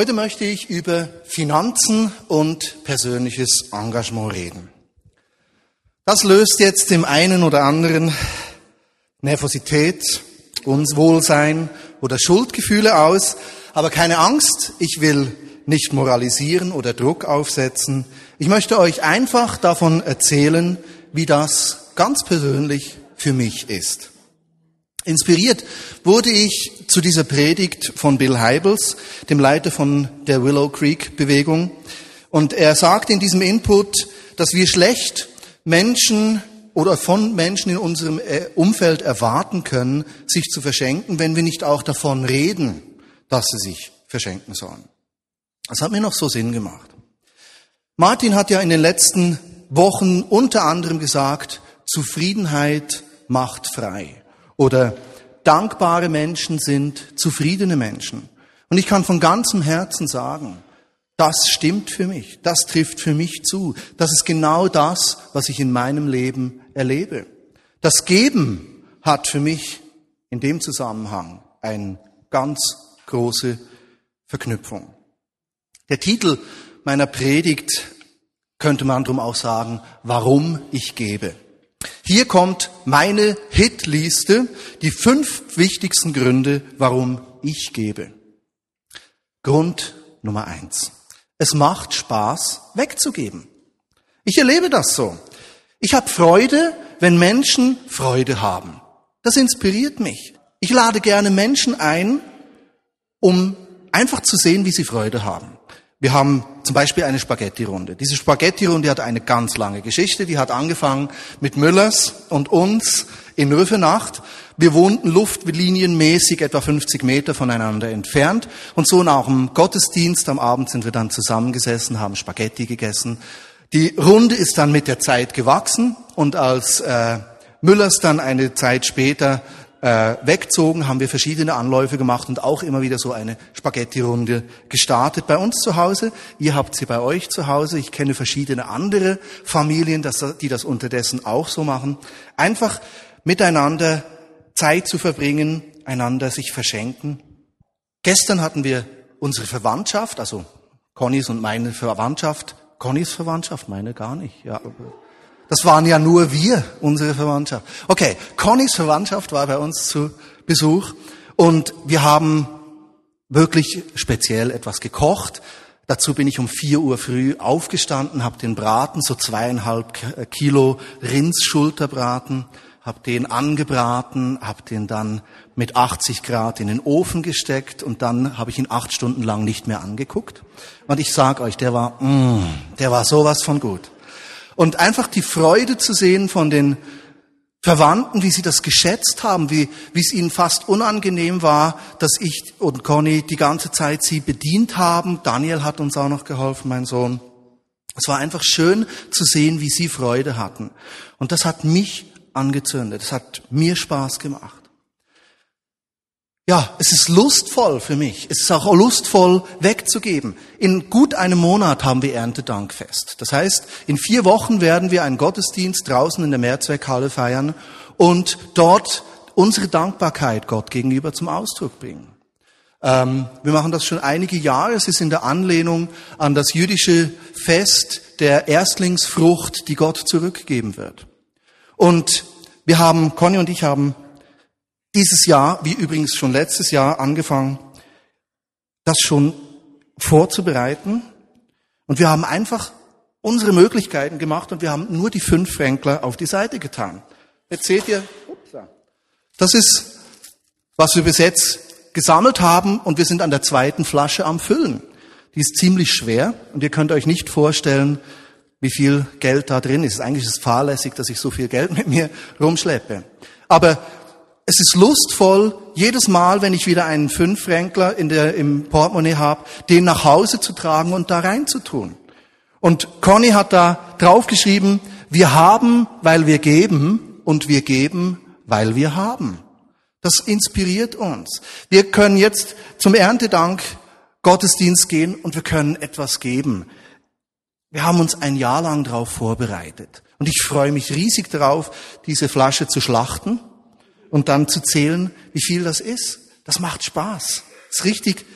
Heute möchte ich über Finanzen und persönliches Engagement reden. Das löst jetzt dem einen oder anderen Nervosität, Unwohlsein oder Schuldgefühle aus. Aber keine Angst, ich will nicht moralisieren oder Druck aufsetzen. Ich möchte euch einfach davon erzählen, wie das ganz persönlich für mich ist. Inspiriert wurde ich zu dieser Predigt von Bill Heibels, dem Leiter von der Willow Creek Bewegung. Und er sagt in diesem Input, dass wir schlecht Menschen oder von Menschen in unserem äh, Umfeld erwarten können, sich zu verschenken, wenn wir nicht auch davon reden, dass sie sich verschenken sollen. Das hat mir noch so Sinn gemacht. Martin hat ja in den letzten Wochen unter anderem gesagt, Zufriedenheit macht frei. Oder dankbare Menschen sind zufriedene Menschen. Und ich kann von ganzem Herzen sagen, das stimmt für mich, das trifft für mich zu. Das ist genau das, was ich in meinem Leben erlebe. Das Geben hat für mich in dem Zusammenhang eine ganz große Verknüpfung. Der Titel meiner Predigt könnte man drum auch sagen, warum ich gebe. Hier kommt meine Hitliste, die fünf wichtigsten Gründe, warum ich gebe. Grund Nummer eins. Es macht Spaß, wegzugeben. Ich erlebe das so. Ich habe Freude, wenn Menschen Freude haben. Das inspiriert mich. Ich lade gerne Menschen ein, um einfach zu sehen, wie sie Freude haben. Wir haben zum Beispiel eine Spaghetti-Runde. Diese Spaghetti-Runde hat eine ganz lange Geschichte. Die hat angefangen mit Müllers und uns in Rüffenacht. Wir wohnten luftlinienmäßig etwa 50 Meter voneinander entfernt. Und so nach dem Gottesdienst am Abend sind wir dann zusammengesessen, haben Spaghetti gegessen. Die Runde ist dann mit der Zeit gewachsen und als äh, Müllers dann eine Zeit später äh, wegzogen, haben wir verschiedene Anläufe gemacht und auch immer wieder so eine Spaghetti-Runde gestartet bei uns zu Hause. Ihr habt sie bei euch zu Hause. Ich kenne verschiedene andere Familien, die das unterdessen auch so machen. Einfach miteinander Zeit zu verbringen, einander sich verschenken. Gestern hatten wir unsere Verwandtschaft, also Connys und meine Verwandtschaft. Connys Verwandtschaft, meine gar nicht. Ja, das waren ja nur wir, unsere Verwandtschaft. Okay, Connys Verwandtschaft war bei uns zu Besuch und wir haben wirklich speziell etwas gekocht. Dazu bin ich um vier Uhr früh aufgestanden, habe den Braten, so zweieinhalb Kilo Rindsschulterbraten, habe den angebraten, habe den dann mit 80 Grad in den Ofen gesteckt und dann habe ich ihn acht Stunden lang nicht mehr angeguckt. Und ich sag euch, der war, mm, der war sowas von gut. Und einfach die Freude zu sehen von den Verwandten, wie sie das geschätzt haben, wie, wie es ihnen fast unangenehm war, dass ich und Conny die ganze Zeit sie bedient haben. Daniel hat uns auch noch geholfen, mein Sohn. Es war einfach schön zu sehen, wie sie Freude hatten. Und das hat mich angezündet. Es hat mir Spaß gemacht. Ja, es ist lustvoll für mich. Es ist auch lustvoll wegzugeben. In gut einem Monat haben wir Erntedankfest. Das heißt, in vier Wochen werden wir einen Gottesdienst draußen in der Mehrzweckhalle feiern und dort unsere Dankbarkeit Gott gegenüber zum Ausdruck bringen. Ähm, wir machen das schon einige Jahre. Es ist in der Anlehnung an das jüdische Fest der Erstlingsfrucht, die Gott zurückgeben wird. Und wir haben, Conny und ich haben dieses Jahr, wie übrigens schon letztes Jahr, angefangen, das schon vorzubereiten. Und wir haben einfach unsere Möglichkeiten gemacht und wir haben nur die fünf Fränkler auf die Seite getan. Jetzt seht ihr, das ist, was wir bis jetzt gesammelt haben und wir sind an der zweiten Flasche am Füllen. Die ist ziemlich schwer und ihr könnt euch nicht vorstellen, wie viel Geld da drin ist. Eigentlich ist es fahrlässig, dass ich so viel Geld mit mir rumschleppe. Aber es ist lustvoll, jedes Mal, wenn ich wieder einen Fünffränkler in der, im Portemonnaie habe, den nach Hause zu tragen und da reinzutun. Und Conny hat da draufgeschrieben, wir haben, weil wir geben und wir geben, weil wir haben. Das inspiriert uns. Wir können jetzt zum Erntedank Gottesdienst gehen und wir können etwas geben. Wir haben uns ein Jahr lang darauf vorbereitet. Und ich freue mich riesig darauf, diese Flasche zu schlachten und dann zu zählen, wie viel das ist. Das macht Spaß. Ist richtig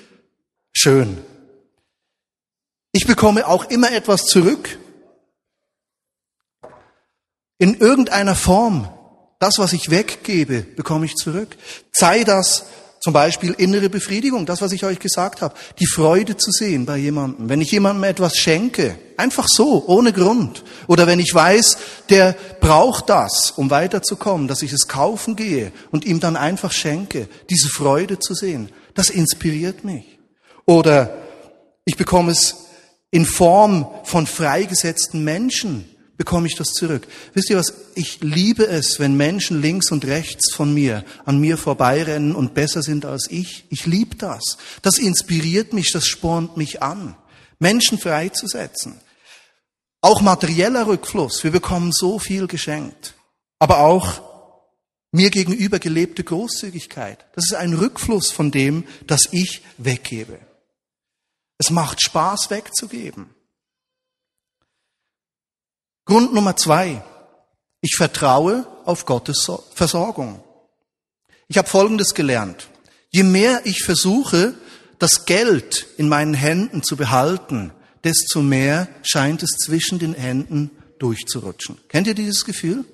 schön. Ich bekomme auch immer etwas zurück. In irgendeiner Form. Das, was ich weggebe, bekomme ich zurück. Sei das zum Beispiel innere Befriedigung, das, was ich euch gesagt habe. Die Freude zu sehen bei jemandem. Wenn ich jemandem etwas schenke, einfach so, ohne Grund. Oder wenn ich weiß, der braucht das, um weiterzukommen, dass ich es kaufen gehe und ihm dann einfach schenke. Diese Freude zu sehen, das inspiriert mich. Oder ich bekomme es in Form von freigesetzten Menschen, bekomme ich das zurück. Wisst ihr was? Ich liebe es, wenn Menschen links und rechts von mir an mir vorbeirennen und besser sind als ich. Ich liebe das. Das inspiriert mich, das spornt mich an, Menschen freizusetzen. Auch materieller Rückfluss. Wir bekommen so viel geschenkt. Aber auch mir gegenüber gelebte Großzügigkeit. Das ist ein Rückfluss von dem, das ich weggebe. Es macht Spaß wegzugeben. Grund Nummer zwei. Ich vertraue auf Gottes Versorgung. Ich habe Folgendes gelernt. Je mehr ich versuche, das Geld in meinen Händen zu behalten, desto mehr scheint es zwischen den Händen durchzurutschen. Kennt ihr dieses Gefühl?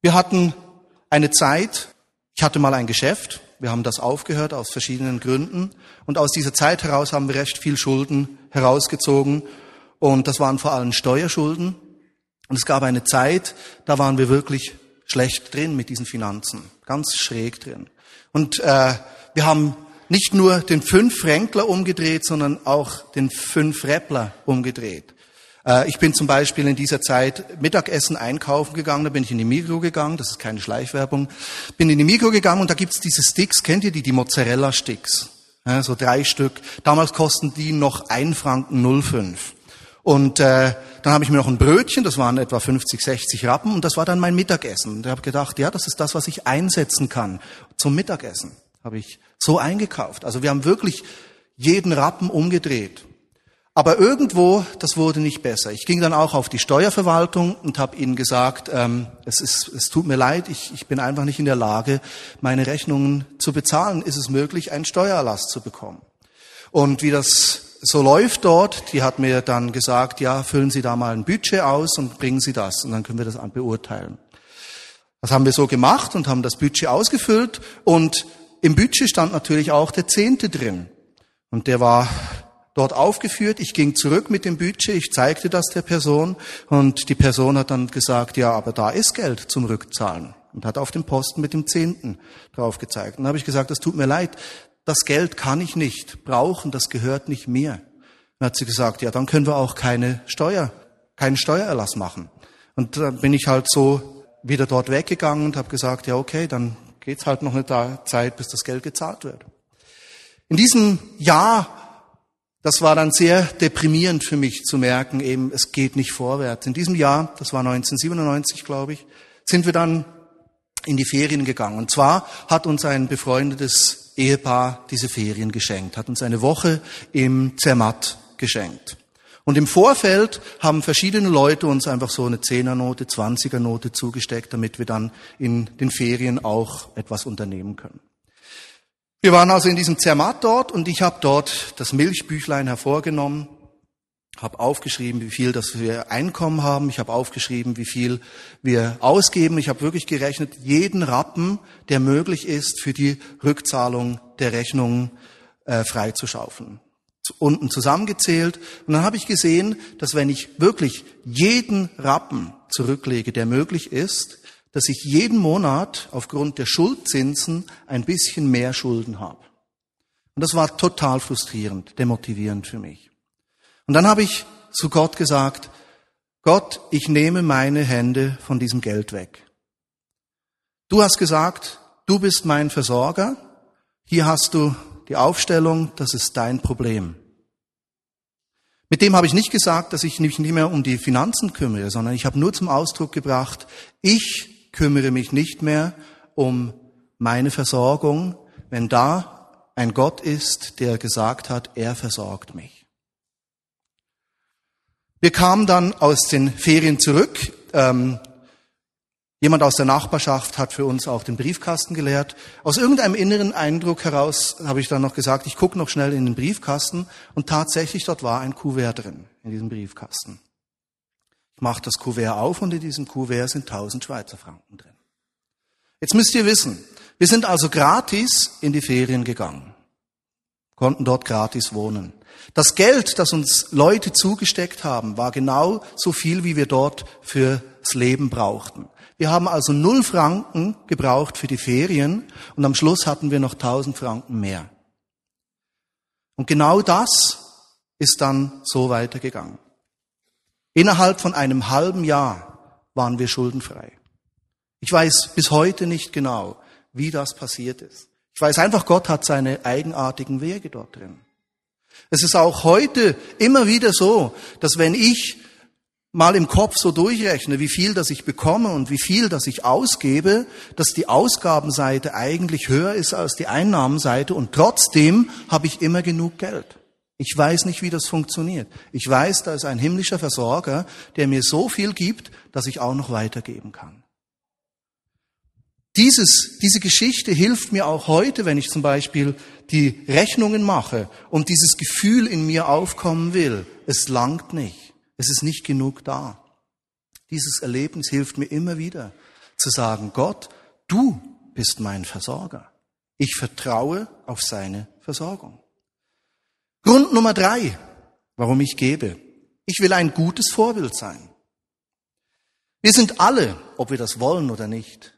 Wir hatten eine Zeit, ich hatte mal ein Geschäft, wir haben das aufgehört aus verschiedenen Gründen und aus dieser Zeit heraus haben wir recht viel Schulden herausgezogen und das waren vor allem Steuerschulden. Und es gab eine Zeit, da waren wir wirklich schlecht drin mit diesen Finanzen, ganz schräg drin. Und äh, wir haben nicht nur den Fünf-Fränkler umgedreht, sondern auch den Fünf-Räppler umgedreht. Äh, ich bin zum Beispiel in dieser Zeit Mittagessen einkaufen gegangen, da bin ich in die Mikro gegangen, das ist keine Schleichwerbung, bin in die Mikro gegangen und da gibt's diese Sticks, kennt ihr die, die Mozzarella-Sticks? Ja, so drei Stück. Damals kosten die noch ein Franken 05. Und äh, dann habe ich mir noch ein Brötchen, das waren etwa 50, 60 Rappen, und das war dann mein Mittagessen. Und ich habe gedacht, ja, das ist das, was ich einsetzen kann zum Mittagessen. Habe ich so eingekauft. Also wir haben wirklich jeden Rappen umgedreht. Aber irgendwo, das wurde nicht besser. Ich ging dann auch auf die Steuerverwaltung und habe ihnen gesagt, ähm, es, ist, es tut mir leid, ich, ich bin einfach nicht in der Lage, meine Rechnungen zu bezahlen. Ist es möglich, einen Steuererlass zu bekommen? Und wie das so läuft dort, die hat mir dann gesagt, ja, füllen Sie da mal ein Budget aus und bringen Sie das und dann können wir das beurteilen. Das haben wir so gemacht und haben das Budget ausgefüllt und im Budget stand natürlich auch der Zehnte drin. Und der war dort aufgeführt. Ich ging zurück mit dem Budget, ich zeigte das der Person und die Person hat dann gesagt, ja, aber da ist Geld zum Rückzahlen und hat auf dem Posten mit dem Zehnten drauf gezeigt. Und dann habe ich gesagt, das tut mir leid, das Geld kann ich nicht brauchen, das gehört nicht mir. Dann hat sie gesagt, ja, dann können wir auch keine Steuer, keinen Steuererlass machen. Und dann bin ich halt so wieder dort weggegangen und habe gesagt, ja, okay, dann geht's halt noch eine Zeit, bis das Geld gezahlt wird. In diesem Jahr, das war dann sehr deprimierend für mich zu merken, eben, es geht nicht vorwärts. In diesem Jahr, das war 1997, glaube ich, sind wir dann in die Ferien gegangen. Und zwar hat uns ein befreundetes Ehepaar diese Ferien geschenkt, hat uns eine Woche im Zermatt geschenkt. Und im Vorfeld haben verschiedene Leute uns einfach so eine Zehnernote, Zwanzigernote zugesteckt, damit wir dann in den Ferien auch etwas unternehmen können. Wir waren also in diesem Zermatt dort und ich habe dort das Milchbüchlein hervorgenommen habe aufgeschrieben, wie viel das wir Einkommen haben. Ich habe aufgeschrieben, wie viel wir ausgeben. Ich habe wirklich gerechnet, jeden Rappen, der möglich ist, für die Rückzahlung der Rechnungen äh, freizuschaufeln. Unten zusammengezählt. Und dann habe ich gesehen, dass wenn ich wirklich jeden Rappen zurücklege, der möglich ist, dass ich jeden Monat aufgrund der Schuldzinsen ein bisschen mehr Schulden habe. Und das war total frustrierend, demotivierend für mich. Und dann habe ich zu Gott gesagt, Gott, ich nehme meine Hände von diesem Geld weg. Du hast gesagt, du bist mein Versorger. Hier hast du die Aufstellung, das ist dein Problem. Mit dem habe ich nicht gesagt, dass ich mich nicht mehr um die Finanzen kümmere, sondern ich habe nur zum Ausdruck gebracht, ich kümmere mich nicht mehr um meine Versorgung, wenn da ein Gott ist, der gesagt hat, er versorgt mich. Wir kamen dann aus den Ferien zurück. Ähm, Jemand aus der Nachbarschaft hat für uns auch den Briefkasten geleert. Aus irgendeinem inneren Eindruck heraus habe ich dann noch gesagt, ich gucke noch schnell in den Briefkasten und tatsächlich dort war ein Kuvert drin, in diesem Briefkasten. Ich mache das Kuvert auf und in diesem Kuvert sind 1000 Schweizer Franken drin. Jetzt müsst ihr wissen, wir sind also gratis in die Ferien gegangen, konnten dort gratis wohnen. Das Geld, das uns Leute zugesteckt haben, war genau so viel, wie wir dort fürs Leben brauchten. Wir haben also null Franken gebraucht für die Ferien und am Schluss hatten wir noch tausend Franken mehr. Und genau das ist dann so weitergegangen. Innerhalb von einem halben Jahr waren wir schuldenfrei. Ich weiß bis heute nicht genau, wie das passiert ist. Ich weiß einfach, Gott hat seine eigenartigen Wege dort drin. Es ist auch heute immer wieder so, dass wenn ich mal im Kopf so durchrechne, wie viel das ich bekomme und wie viel das ich ausgebe, dass die Ausgabenseite eigentlich höher ist als die Einnahmenseite und trotzdem habe ich immer genug Geld. Ich weiß nicht, wie das funktioniert. Ich weiß, da ist ein himmlischer Versorger, der mir so viel gibt, dass ich auch noch weitergeben kann. Dieses, diese Geschichte hilft mir auch heute, wenn ich zum Beispiel die Rechnungen mache und dieses Gefühl in mir aufkommen will, es langt nicht, es ist nicht genug da. Dieses Erlebnis hilft mir immer wieder zu sagen, Gott, du bist mein Versorger. Ich vertraue auf seine Versorgung. Grund Nummer drei, warum ich gebe. Ich will ein gutes Vorbild sein. Wir sind alle, ob wir das wollen oder nicht,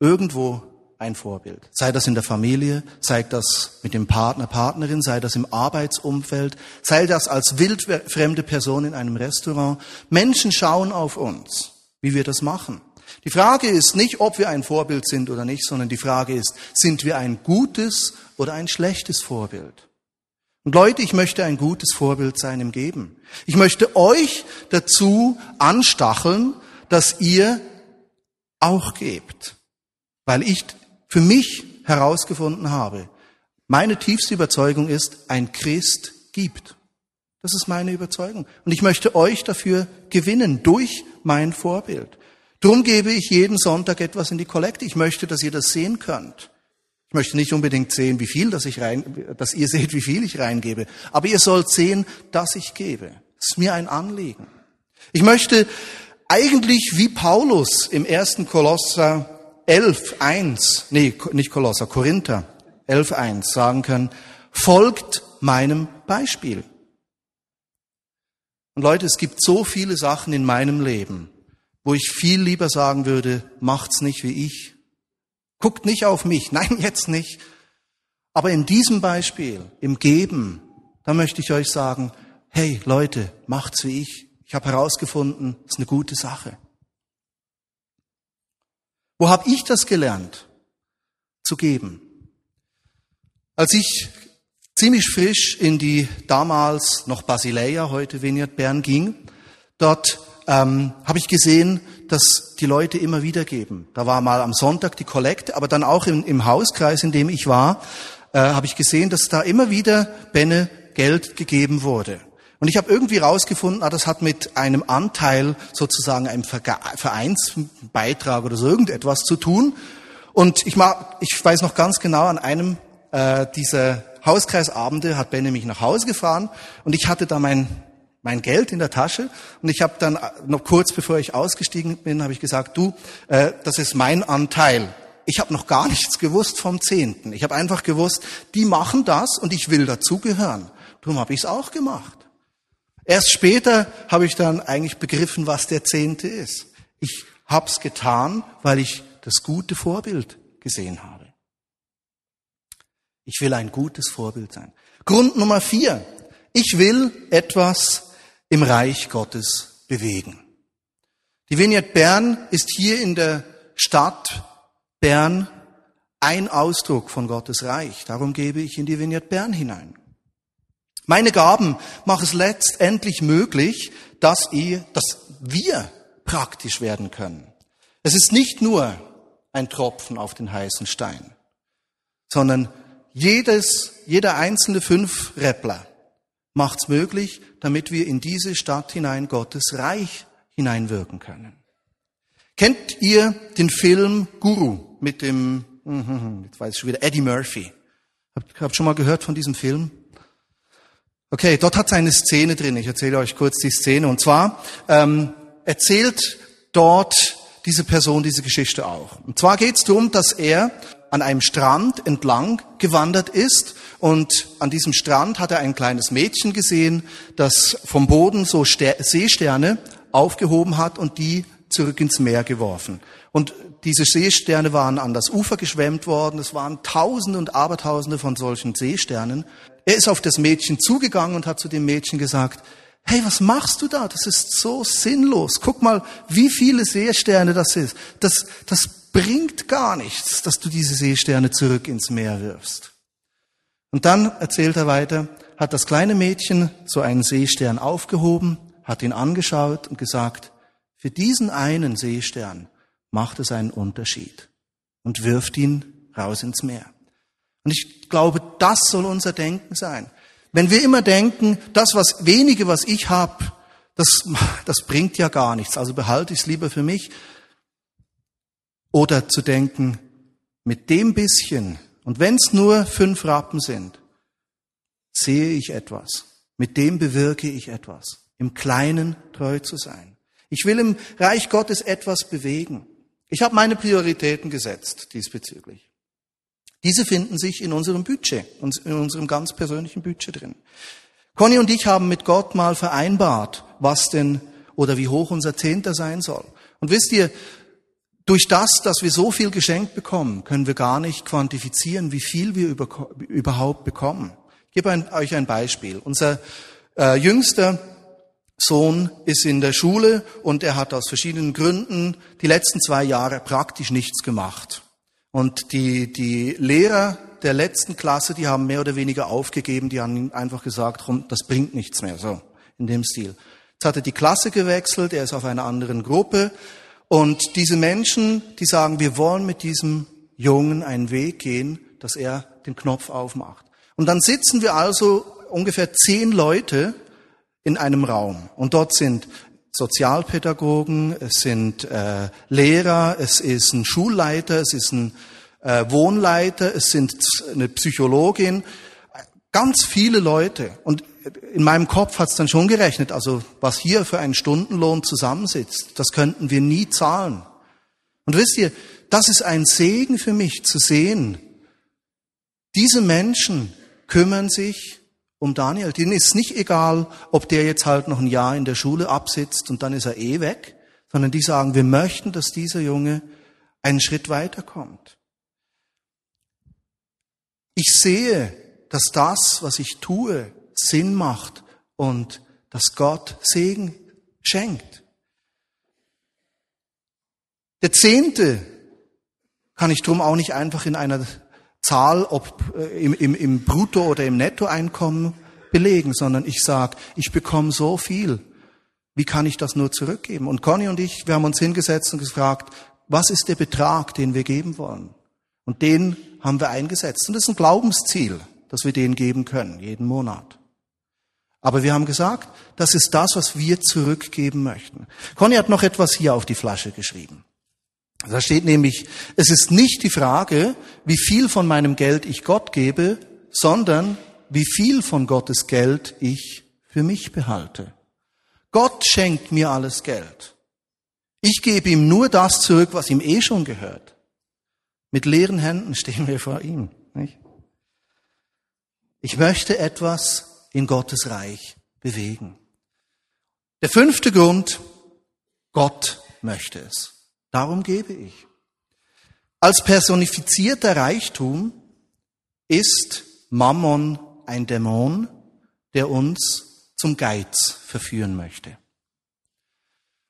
irgendwo ein Vorbild. Sei das in der Familie, sei das mit dem Partner, Partnerin, sei das im Arbeitsumfeld, sei das als wildfremde Person in einem Restaurant. Menschen schauen auf uns, wie wir das machen. Die Frage ist nicht, ob wir ein Vorbild sind oder nicht, sondern die Frage ist, sind wir ein gutes oder ein schlechtes Vorbild? Und Leute, ich möchte ein gutes Vorbild sein im Geben. Ich möchte euch dazu anstacheln, dass ihr auch gebt. Weil ich für mich herausgefunden habe, meine tiefste Überzeugung ist, ein Christ gibt. Das ist meine Überzeugung. Und ich möchte euch dafür gewinnen durch mein Vorbild. Drum gebe ich jeden Sonntag etwas in die Kollekte. Ich möchte, dass ihr das sehen könnt. Ich möchte nicht unbedingt sehen, wie viel, dass ich rein, dass ihr seht, wie viel ich reingebe. Aber ihr sollt sehen, dass ich gebe. Das ist mir ein Anliegen. Ich möchte eigentlich wie Paulus im ersten Kolosser 11.1, nee, nicht Kolosser, Korinther 11.1 sagen können, folgt meinem Beispiel. Und Leute, es gibt so viele Sachen in meinem Leben, wo ich viel lieber sagen würde, macht's nicht wie ich. Guckt nicht auf mich. Nein, jetzt nicht. Aber in diesem Beispiel, im Geben, da möchte ich euch sagen, hey Leute, macht's wie ich. Ich habe herausgefunden, es ist eine gute Sache. Wo habe ich das gelernt? Zu geben. Als ich ziemlich frisch in die damals noch Basileia, heute Vineyard Bern ging, dort ähm, habe ich gesehen, dass die Leute immer wieder geben. Da war mal am Sonntag die Kollekte, aber dann auch im, im Hauskreis, in dem ich war, äh, habe ich gesehen, dass da immer wieder Benne Geld gegeben wurde. Und ich habe irgendwie rausgefunden, ah, das hat mit einem Anteil sozusagen einem Vereinsbeitrag oder so irgendetwas zu tun. Und ich, mag, ich weiß noch ganz genau, an einem äh, dieser Hauskreisabende hat Benne mich nach Hause gefahren und ich hatte da mein, mein Geld in der Tasche und ich habe dann äh, noch kurz bevor ich ausgestiegen bin, habe ich gesagt, du, äh, das ist mein Anteil. Ich habe noch gar nichts gewusst vom Zehnten. Ich habe einfach gewusst, die machen das und ich will dazugehören. Darum habe ich es auch gemacht. Erst später habe ich dann eigentlich begriffen, was der Zehnte ist. Ich hab's getan, weil ich das gute Vorbild gesehen habe. Ich will ein gutes Vorbild sein. Grund Nummer vier. Ich will etwas im Reich Gottes bewegen. Die Vignette Bern ist hier in der Stadt Bern ein Ausdruck von Gottes Reich. Darum gebe ich in die Vignette Bern hinein. Meine Gaben machen es letztendlich möglich, dass, ihr, dass wir praktisch werden können. Es ist nicht nur ein Tropfen auf den heißen Stein, sondern jedes, jeder einzelne fünf Rappler macht es möglich, damit wir in diese Stadt hinein Gottes Reich hineinwirken können. Kennt ihr den Film Guru mit dem, jetzt weiß ich schon wieder, Eddie Murphy? Habt ihr schon mal gehört von diesem Film? Okay, dort hat es eine Szene drin. Ich erzähle euch kurz die Szene. Und zwar ähm, erzählt dort diese Person diese Geschichte auch. Und zwar geht es darum, dass er an einem Strand entlang gewandert ist und an diesem Strand hat er ein kleines Mädchen gesehen, das vom Boden so Seesterne aufgehoben hat und die zurück ins Meer geworfen. Und diese Seesterne waren an das Ufer geschwemmt worden. Es waren Tausende und Abertausende von solchen Seesternen. Er ist auf das Mädchen zugegangen und hat zu dem Mädchen gesagt, hey, was machst du da? Das ist so sinnlos. Guck mal, wie viele Seesterne das ist. Das, das bringt gar nichts, dass du diese Seesterne zurück ins Meer wirfst. Und dann erzählt er weiter, hat das kleine Mädchen so einen Seestern aufgehoben, hat ihn angeschaut und gesagt, für diesen einen Seestern macht es einen Unterschied und wirft ihn raus ins Meer. Und ich glaube, das soll unser Denken sein. Wenn wir immer denken, das was wenige, was ich habe, das, das bringt ja gar nichts, also behalte ich es lieber für mich. Oder zu denken, mit dem bisschen, und wenn es nur fünf Rappen sind, sehe ich etwas. Mit dem bewirke ich etwas. Im Kleinen treu zu sein. Ich will im Reich Gottes etwas bewegen. Ich habe meine Prioritäten gesetzt diesbezüglich. Diese finden sich in unserem Budget, in unserem ganz persönlichen Budget drin. Conny und ich haben mit Gott mal vereinbart, was denn oder wie hoch unser Zehnter sein soll. Und wisst ihr, durch das, dass wir so viel geschenkt bekommen, können wir gar nicht quantifizieren, wie viel wir überhaupt bekommen. Ich gebe euch ein Beispiel. Unser äh, jüngster Sohn ist in der Schule und er hat aus verschiedenen Gründen die letzten zwei Jahre praktisch nichts gemacht. Und die, die Lehrer der letzten Klasse, die haben mehr oder weniger aufgegeben, die haben einfach gesagt, das bringt nichts mehr, so, in dem Stil. Jetzt hat er die Klasse gewechselt, er ist auf einer anderen Gruppe. Und diese Menschen, die sagen, wir wollen mit diesem Jungen einen Weg gehen, dass er den Knopf aufmacht. Und dann sitzen wir also ungefähr zehn Leute in einem Raum. Und dort sind Sozialpädagogen, es sind äh, Lehrer, es ist ein Schulleiter, es ist ein äh, Wohnleiter, es sind eine Psychologin, ganz viele Leute. Und in meinem Kopf hat es dann schon gerechnet, also was hier für einen Stundenlohn zusammensitzt, das könnten wir nie zahlen. Und wisst ihr, das ist ein Segen für mich zu sehen. Diese Menschen kümmern sich um Daniel. Denen ist nicht egal, ob der jetzt halt noch ein Jahr in der Schule absitzt und dann ist er eh weg, sondern die sagen, wir möchten, dass dieser Junge einen Schritt weiterkommt. Ich sehe, dass das, was ich tue, Sinn macht und dass Gott Segen schenkt. Der Zehnte kann ich drum auch nicht einfach in einer Zahl, ob äh, im, im, im Brutto- oder im Nettoeinkommen belegen, sondern ich sage, ich bekomme so viel. Wie kann ich das nur zurückgeben? Und Conny und ich, wir haben uns hingesetzt und gefragt, was ist der Betrag, den wir geben wollen? Und den haben wir eingesetzt. Und das ist ein Glaubensziel, dass wir den geben können, jeden Monat. Aber wir haben gesagt, das ist das, was wir zurückgeben möchten. Conny hat noch etwas hier auf die Flasche geschrieben. Da steht nämlich, es ist nicht die Frage, wie viel von meinem Geld ich Gott gebe, sondern wie viel von Gottes Geld ich für mich behalte. Gott schenkt mir alles Geld. Ich gebe ihm nur das zurück, was ihm eh schon gehört. Mit leeren Händen stehen wir vor ihm. Nicht? Ich möchte etwas in Gottes Reich bewegen. Der fünfte Grund, Gott möchte es. Darum gebe ich. Als personifizierter Reichtum ist Mammon ein Dämon, der uns zum Geiz verführen möchte.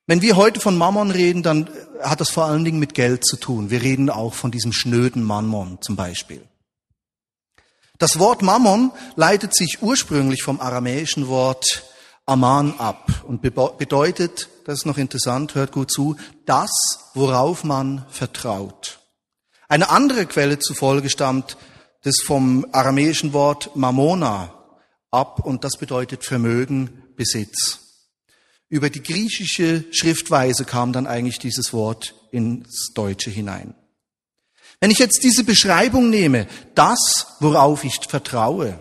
Wenn wir heute von Mammon reden, dann hat das vor allen Dingen mit Geld zu tun. Wir reden auch von diesem schnöden Mammon zum Beispiel. Das Wort Mammon leitet sich ursprünglich vom aramäischen Wort Aman ab und bedeutet, das ist noch interessant, hört gut zu, das, worauf man vertraut. Eine andere Quelle zufolge stammt das vom aramäischen Wort Mamona ab und das bedeutet Vermögen, Besitz. Über die griechische Schriftweise kam dann eigentlich dieses Wort ins Deutsche hinein. Wenn ich jetzt diese Beschreibung nehme, das, worauf ich vertraue,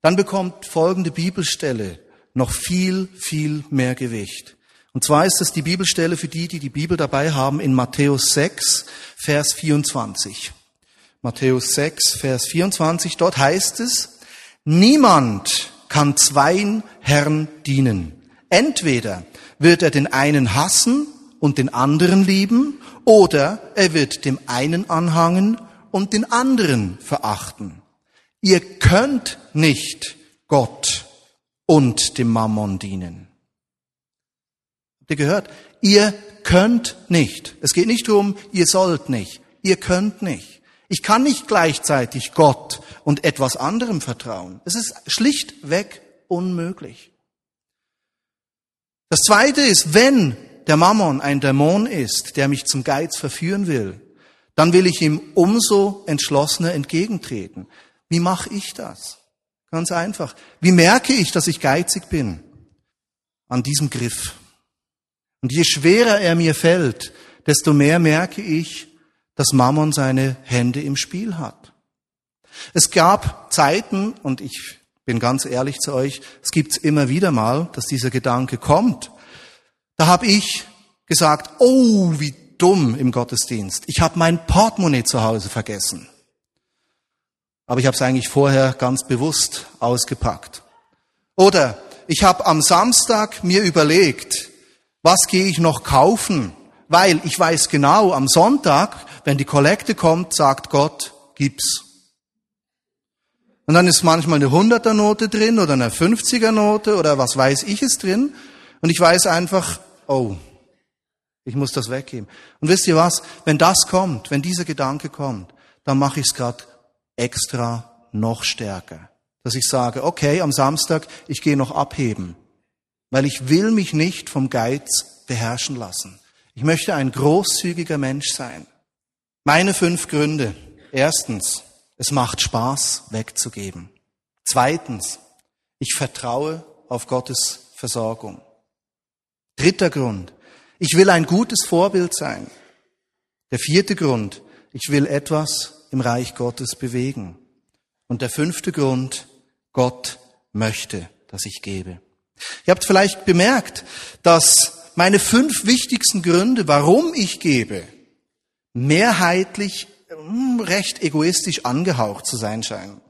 dann bekommt folgende Bibelstelle noch viel, viel mehr Gewicht. Und zwar ist das die Bibelstelle für die, die die Bibel dabei haben, in Matthäus 6, Vers 24. Matthäus 6, Vers 24, dort heißt es, niemand kann zweien Herren dienen. Entweder wird er den einen hassen und den anderen lieben, oder er wird dem einen anhangen und den anderen verachten. Ihr könnt nicht Gott und dem Mammon dienen. Habt ihr gehört? Ihr könnt nicht. Es geht nicht darum, ihr sollt nicht. Ihr könnt nicht. Ich kann nicht gleichzeitig Gott und etwas anderem vertrauen. Es ist schlichtweg unmöglich. Das zweite ist, wenn der Mammon ein Dämon ist, der mich zum Geiz verführen will, dann will ich ihm umso entschlossener entgegentreten. Wie mache ich das? Ganz einfach. Wie merke ich, dass ich geizig bin? An diesem Griff. Und je schwerer er mir fällt, desto mehr merke ich, dass Mammon seine Hände im Spiel hat. Es gab Zeiten, und ich bin ganz ehrlich zu euch, es gibt's immer wieder mal, dass dieser Gedanke kommt. Da habe ich gesagt, oh, wie dumm im Gottesdienst. Ich habe mein Portemonnaie zu Hause vergessen. Aber ich habe es eigentlich vorher ganz bewusst ausgepackt. Oder ich habe am Samstag mir überlegt, was gehe ich noch kaufen? Weil ich weiß genau, am Sonntag, wenn die Kollekte kommt, sagt Gott, gib's. Und dann ist manchmal eine 100er Note drin oder eine 50er Note oder was weiß ich es drin. Und ich weiß einfach, oh, ich muss das weggeben. Und wisst ihr was? Wenn das kommt, wenn dieser Gedanke kommt, dann mache ich es gerade extra noch stärker. Dass ich sage, okay, am Samstag, ich gehe noch abheben, weil ich will mich nicht vom Geiz beherrschen lassen. Ich möchte ein großzügiger Mensch sein. Meine fünf Gründe. Erstens, es macht Spaß, wegzugeben. Zweitens, ich vertraue auf Gottes Versorgung. Dritter Grund, ich will ein gutes Vorbild sein. Der vierte Grund, ich will etwas im Reich Gottes bewegen. Und der fünfte Grund, Gott möchte, dass ich gebe. Ihr habt vielleicht bemerkt, dass meine fünf wichtigsten Gründe, warum ich gebe, mehrheitlich hm, recht egoistisch angehaucht zu sein scheinen.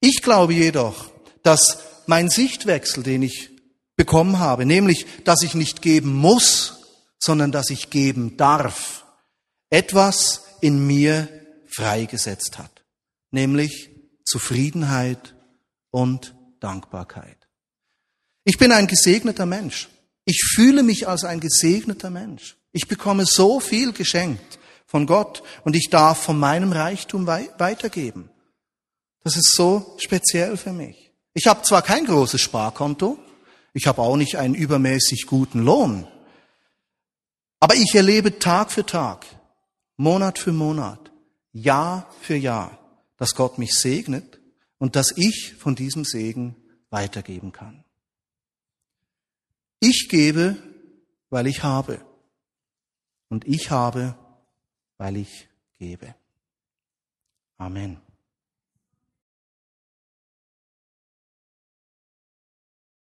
Ich glaube jedoch, dass mein Sichtwechsel, den ich bekommen habe, nämlich, dass ich nicht geben muss, sondern dass ich geben darf, etwas in mir freigesetzt hat, nämlich Zufriedenheit und Dankbarkeit. Ich bin ein gesegneter Mensch. Ich fühle mich als ein gesegneter Mensch. Ich bekomme so viel geschenkt von Gott und ich darf von meinem Reichtum weitergeben. Das ist so speziell für mich. Ich habe zwar kein großes Sparkonto, ich habe auch nicht einen übermäßig guten Lohn, aber ich erlebe Tag für Tag, Monat für Monat, Jahr für Jahr, dass Gott mich segnet und dass ich von diesem Segen weitergeben kann. Ich gebe, weil ich habe. Und ich habe, weil ich gebe. Amen.